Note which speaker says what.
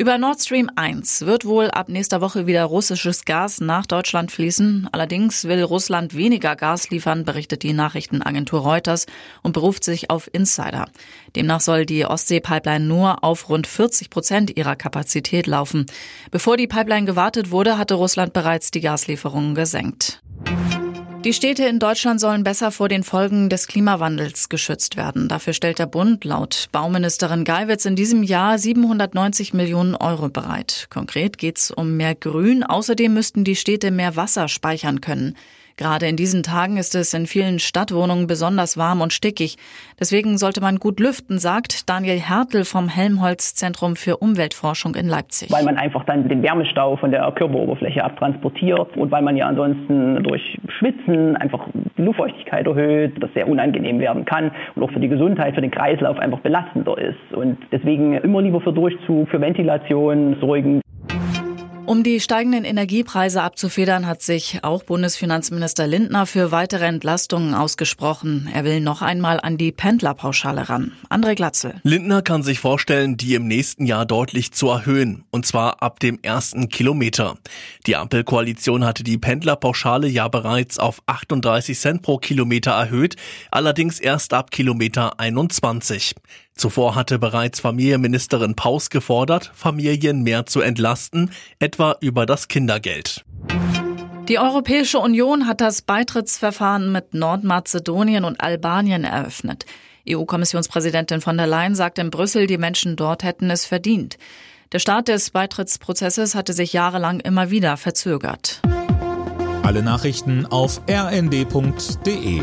Speaker 1: Über Nord Stream 1 wird wohl ab nächster Woche wieder russisches Gas nach Deutschland fließen. Allerdings will Russland weniger Gas liefern, berichtet die Nachrichtenagentur Reuters und beruft sich auf Insider. Demnach soll die Ostsee-Pipeline nur auf rund 40 Prozent ihrer Kapazität laufen. Bevor die Pipeline gewartet wurde, hatte Russland bereits die Gaslieferungen gesenkt. Die Städte in Deutschland sollen besser vor den Folgen des Klimawandels geschützt werden. Dafür stellt der Bund laut Bauministerin Geiwitz in diesem Jahr 790 Millionen Euro bereit. Konkret geht es um mehr Grün. Außerdem müssten die Städte mehr Wasser speichern können. Gerade in diesen Tagen ist es in vielen Stadtwohnungen besonders warm und stickig. Deswegen sollte man gut lüften, sagt Daniel Hertel vom Helmholtz Zentrum für Umweltforschung in Leipzig.
Speaker 2: Weil man einfach dann den Wärmestau von der Körperoberfläche abtransportiert und weil man ja ansonsten durch Schwitzen einfach die Luftfeuchtigkeit erhöht, das sehr unangenehm werden kann und auch für die Gesundheit, für den Kreislauf einfach belastender ist. Und deswegen immer lieber für Durchzug, für Ventilation sorgen.
Speaker 1: Um die steigenden Energiepreise abzufedern, hat sich auch Bundesfinanzminister Lindner für weitere Entlastungen ausgesprochen. Er will noch einmal an die Pendlerpauschale ran. André Glatzel.
Speaker 3: Lindner kann sich vorstellen, die im nächsten Jahr deutlich zu erhöhen. Und zwar ab dem ersten Kilometer. Die Ampelkoalition hatte die Pendlerpauschale ja bereits auf 38 Cent pro Kilometer erhöht, allerdings erst ab Kilometer 21. Zuvor hatte bereits Familienministerin Paus gefordert, Familien mehr zu entlasten, etwa über das Kindergeld.
Speaker 1: Die Europäische Union hat das Beitrittsverfahren mit Nordmazedonien und Albanien eröffnet. EU-Kommissionspräsidentin von der Leyen sagt in Brüssel, die Menschen dort hätten es verdient. Der Start des Beitrittsprozesses hatte sich jahrelang immer wieder verzögert.
Speaker 4: Alle Nachrichten auf rnd.de